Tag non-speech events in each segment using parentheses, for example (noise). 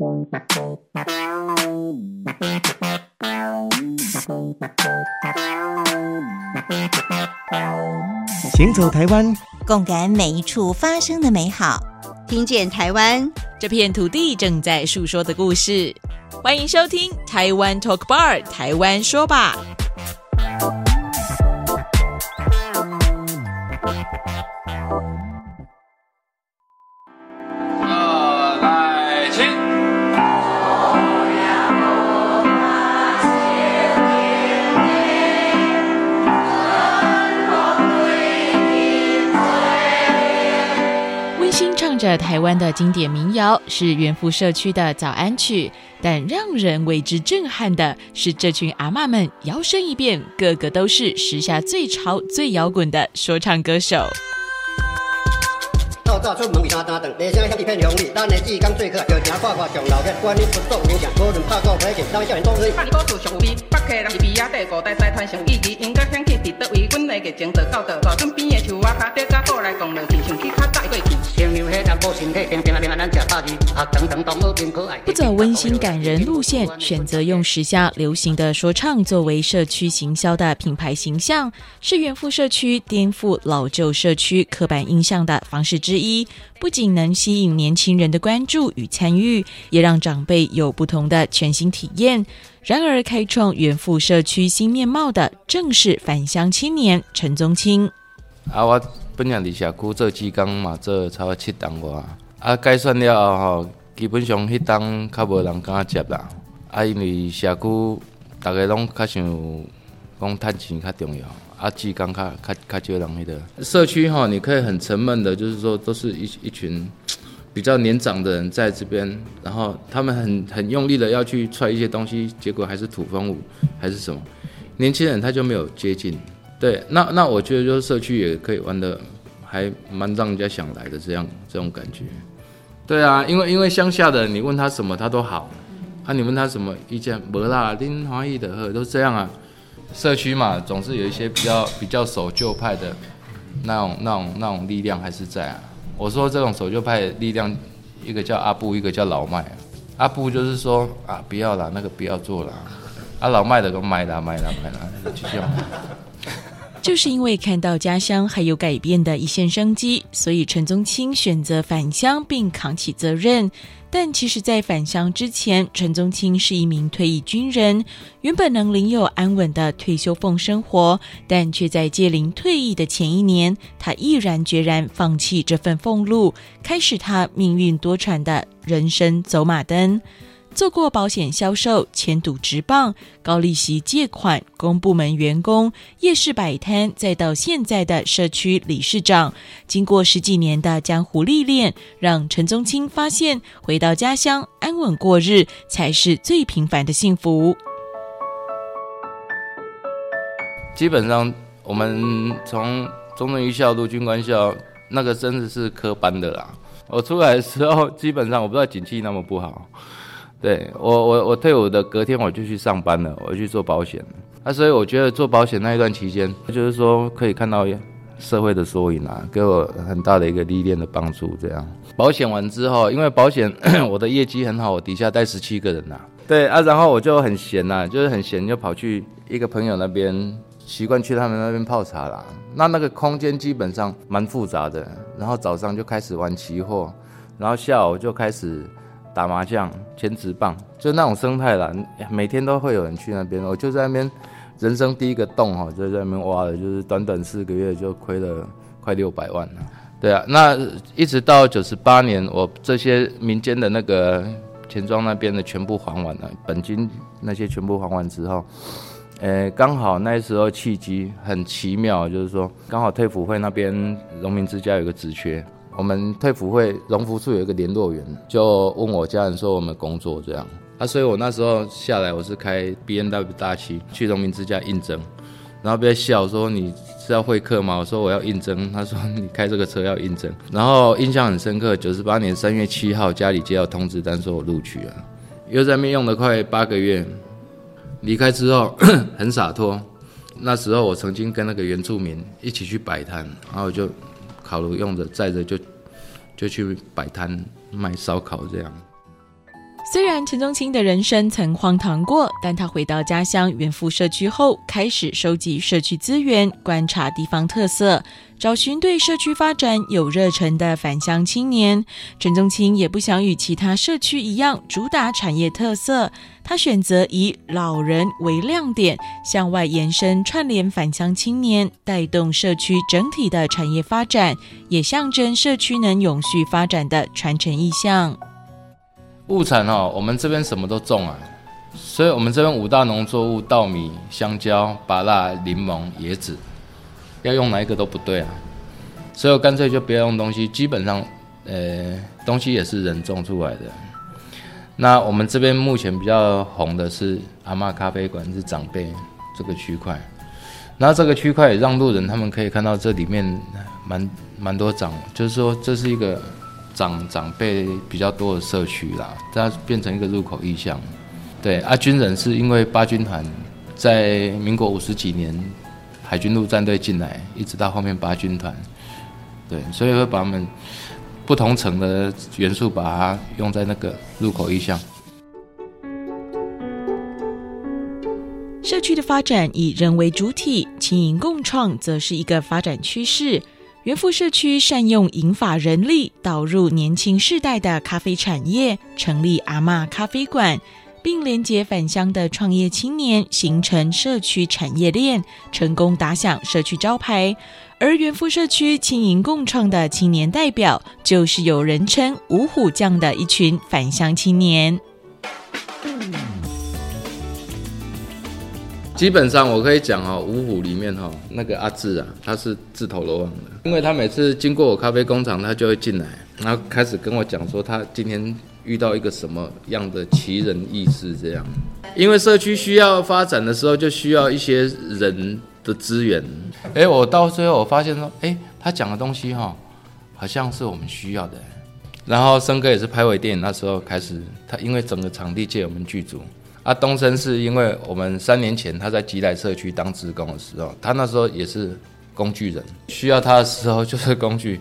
行走台湾，共感每一处发生的美好，听见台湾这片土地正在诉说的故事。欢迎收听台湾 Talk Bar，台湾说吧。这台湾的经典民谣是元富社区的早安曲，但让人为之震撼的是这群阿妈们摇身一变，个个都是时下最潮、最摇滚的说唱歌手。透早出门为三担顿，内声响一片红利，咱的志工最可，就行看看上老热，管你出作影响，无论拍鼓拍剑，咱少年壮士。看你古厝上有味，北客人是比亚底古代财团上意义，应该响起伫倒位，阮的热情就到倒，大船边的树瓦卡，叠加过来讲两句，想去较早过去。不走温馨感人路线，选择用时下流行的说唱作为社区行销的品牌形象，是远富社区颠覆老旧社区刻板印象的方式之一。一不仅能吸引年轻人的关注与参与，也让长辈有不同的全新体验。然而，开创元富社区新面貌的，正是返乡青年陈宗清。啊，我。本来伫社区做志工嘛，做差不多七档外，啊，改算了后吼，基本上迄档较无人敢接啦。啊，因为社区大家拢较想讲趁钱较重要，啊，志工较较较少人迄个。社区吼，你可以很沉闷的，就是说都是一一群 (tsk) 比较年长的人在这边，然后他们很很用力的要去踹一些东西，结果还是土风舞还是什么，年轻人他就没有接近。对，那那我觉得就是社区也可以玩的，还蛮让人家想来的这样这种感觉。对啊，因为因为乡下的你问他什么他都好，啊你问他什么意见没啦，林华义的呵都这样啊。社区嘛，总是有一些比较比较守旧派的那种那种那种力量还是在啊。我说这种守旧派的力量，一个叫阿布，一个叫老麦。阿布就是说啊不要啦，那个不要做啦。啊老麦的都买啦买啦买啦，就这样。就是因为看到家乡还有改变的一线生机，所以陈宗清选择返乡并扛起责任。但其实，在返乡之前，陈宗清是一名退役军人，原本能领有安稳的退休俸生活，但却在届龄退役的前一年，他毅然决然放弃这份俸禄，开始他命运多舛的人生走马灯。做过保险销售、签赌直棒、高利息借款、公部门员工、夜市摆摊，再到现在的社区理事长，经过十几年的江湖历练，让陈宗清发现，回到家乡安稳过日才是最平凡的幸福。基本上，我们从中正一校、陆军官校，那个真的是科班的啦。我出来的时候，基本上我不知道景气那么不好。对我，我我退伍的隔天我就去上班了，我去做保险。啊，所以我觉得做保险那一段期间，就是说可以看到社会的缩影啊，给我很大的一个历练的帮助。这样，保险完之后，因为保险 (clears throat) 我的业绩很好，我底下带十七个人呐。对啊，然后我就很闲呐，就是很闲，就跑去一个朋友那边，习惯去他们那边泡茶啦。那那个空间基本上蛮复杂的，然后早上就开始玩期货，然后下午就开始。打麻将、签纸棒，就那种生态啦，每天都会有人去那边。我就在那边，人生第一个洞哈，就在那边挖的，就是短短四个月就亏了快六百万了。对啊，那一直到九十八年，我这些民间的那个钱庄那边的全部还完了，本金那些全部还完之后，呃，刚好那时候契机很奇妙，就是说刚好退辅会那边农民之家有个职缺。我们退服会荣福处有一个联络员，就问我家人说我们工作这样，啊，所以我那时候下来我是开 B N W 大七去农民之家应征，然后被笑说你是要会客吗？我说我要应征，他说你开这个车要应征，然后印象很深刻，九十八年三月七号家里接到通知单说我录取了，又在那边用了快八个月，离开之后 (coughs) 很洒脱，那时候我曾经跟那个原住民一起去摆摊，然后就。烤炉用着，载着就就去摆摊卖烧烤这样。虽然陈宗清的人生曾荒唐过，但他回到家乡原富社区后，开始收集社区资源，观察地方特色，找寻对社区发展有热忱的返乡青年。陈宗清也不想与其他社区一样主打产业特色，他选择以老人为亮点，向外延伸，串联返乡青年，带动社区整体的产业发展，也象征社区能永续发展的传承意向。物产哦，我们这边什么都种啊，所以我们这边五大农作物：稻米、香蕉、芭乐、柠檬、椰子，要用哪一个都不对啊。所以干脆就不要用东西，基本上，呃，东西也是人种出来的。那我们这边目前比较红的是阿妈咖啡馆，是长辈这个区块。那这个区块也让路人他们可以看到这里面蛮蛮多长，就是说这是一个。长长辈比较多的社区啦，它变成一个入口意向。对，啊，军人是因为八军团在民国五十几年海军陆战队进来，一直到后面八军团，对，所以会把他们不同层的元素把它用在那个入口意向。社区的发展以人为主体，经营共创则是一个发展趋势。元富社区善用银发人力，导入年轻世代的咖啡产业，成立阿嬷咖啡馆，并连接返乡的创业青年，形成社区产业链，成功打响社区招牌。而元富社区轻盈共创的青年代表，就是有人称“五虎将”的一群返乡青年。基本上我可以讲哦，五虎里面哈，那个阿志啊，他是自投罗网的，因为他每次经过我咖啡工厂，他就会进来，然后开始跟我讲说他今天遇到一个什么样的奇人异事这样。因为社区需要发展的时候，就需要一些人的资源。哎，我到最后我发现说，哎，他讲的东西哈，好像是我们需要的。然后森哥也是拍微电影那时候开始，他因为整个场地借我们剧组。啊，东升是因为我们三年前他在吉来社区当职工的时候，他那时候也是工具人，需要他的时候就是工具。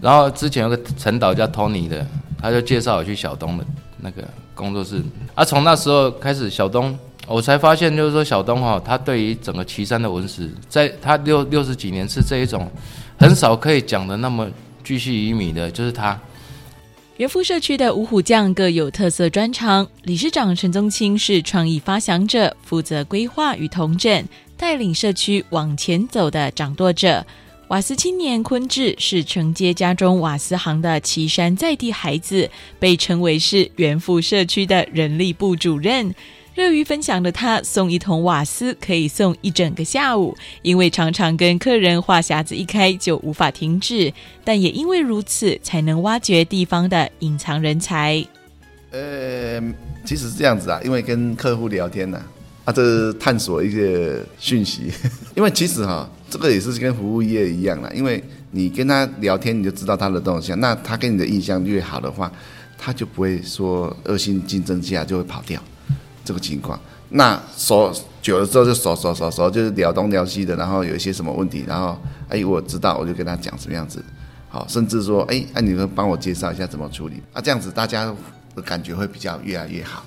然后之前有个陈导叫 Tony 的，他就介绍我去小东的那个工作室。啊，从那时候开始，小东我才发现，就是说小东哈，他对于整个岐山的文史，在他六六十几年是这一种很少可以讲的那么巨细靡遗的，就是他。元富社区的五虎将各有特色专长，理事长陈宗清是创意发想者，负责规划与统整，带领社区往前走的掌舵者。瓦斯青年坤志是承接家中瓦斯行的岐山在地孩子，被称为是元富社区的人力部主任。乐于分享的他，送一桶瓦斯可以送一整个下午，因为常常跟客人话匣子一开就无法停止。但也因为如此，才能挖掘地方的隐藏人才。呃，其实是这样子啊，因为跟客户聊天呢，啊，这探索一些讯息。(laughs) 因为其实哈，这个也是跟服务业一样啦，因为你跟他聊天，你就知道他的动向。那他跟你的印象越好的话，他就不会说恶性竞争下就会跑掉。这个情况，那熟久了之后就熟熟熟熟，就是聊东聊西的，然后有一些什么问题，然后哎，我知道，我就跟他讲什么样子，好，甚至说哎，那你们帮我介绍一下怎么处理啊？这样子大家的感觉会比较越来越好。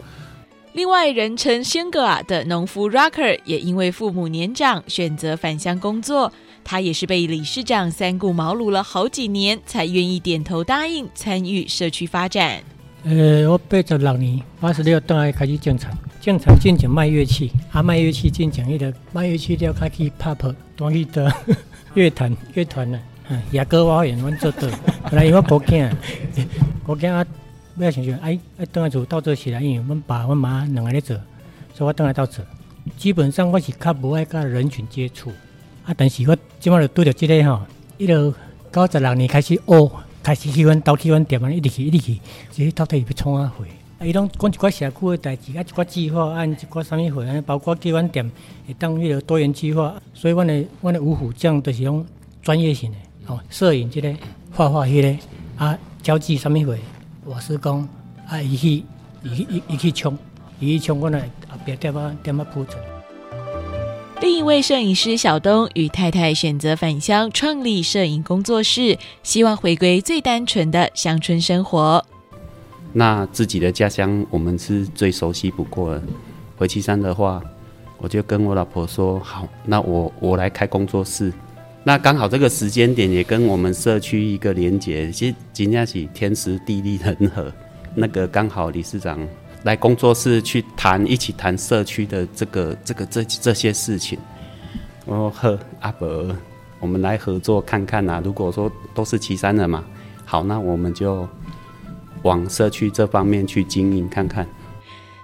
另外，人称“仙格尔”的农夫 Rocker 也因为父母年长，选择返乡工作。他也是被理事长三顾茅庐了好几年，才愿意点头答应参与社区发展。呃，我八十六年八十六倒来开始进厂，进厂进前卖乐器，啊卖乐器进前迄个卖乐器了开始拍拍，当去的乐团乐团啊，野歌我演阮做到，后来因 (laughs) 为我无囝，无囝啊，要想想哎哎，倒来做到做起来，因为阮爸阮妈两个咧做，所以我倒来到做。基本上我是较无爱甲人群接触，啊，但是我即马就拄着即个吼，一路九十六年开始学。开始去阮到去阮店啊，一直去一直去，就是到底要创啊会。啊，伊拢讲一寡社区的代志，啊一寡计划，按一寡啥物货，安尼包括去阮店会当迄个多元计划。所以阮的阮的五虎将就是种专业性的，哦，摄影即个，画画迄个，啊交际啥物货，我是讲啊伊去伊去伊去冲，伊去冲，阮来后壁点啊点啊铺陈。另一位摄影师小东与太太选择返乡创立摄影工作室，希望回归最单纯的乡村生活。那自己的家乡我们是最熟悉不过了。回岐山的话，我就跟我老婆说好，那我我来开工作室。那刚好这个时间点也跟我们社区一个连结，其实今天起天时地利人和，那个刚好理事长来工作室去谈，一起谈社区的这个这个这这些事情。我说呵，阿伯，我们来合作看看呐。如果说都是岐山人嘛，好，那我们就。往社区这方面去经营看看。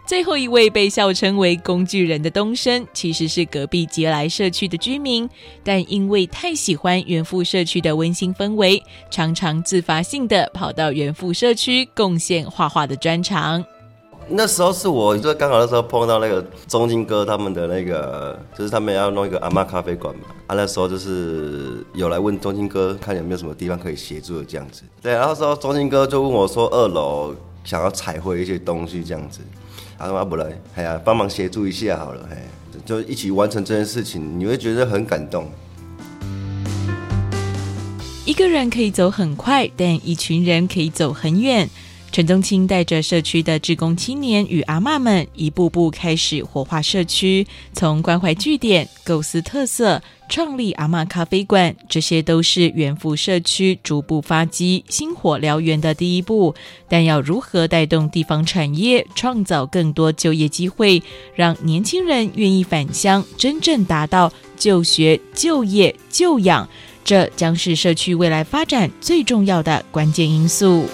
最后一位被笑称为工具人的东升，其实是隔壁杰来社区的居民，但因为太喜欢原富社区的温馨氛围，常常自发性的跑到原富社区贡献画画的专长。那时候是我就刚好那时候碰到那个中金哥他们的那个，就是他们要弄一个阿妈咖啡馆嘛。啊，那时候就是有来问中金哥，看有没有什么地方可以协助的这样子。对，然后时候中金哥就问我说，二楼想要彩绘一些东西这样子，他说阿不来，哎呀，帮忙协助一下好了，哎，就一起完成这件事情，你会觉得很感动。一个人可以走很快，但一群人可以走很远。陈宗清带着社区的职工青年与阿妈们，一步步开始活化社区，从关怀据点、构思特色、创立阿妈咖啡馆，这些都是远赴社区逐步发迹、星火燎原的第一步。但要如何带动地方产业，创造更多就业机会，让年轻人愿意返乡，真正达到就学、就业、就养，这将是社区未来发展最重要的关键因素。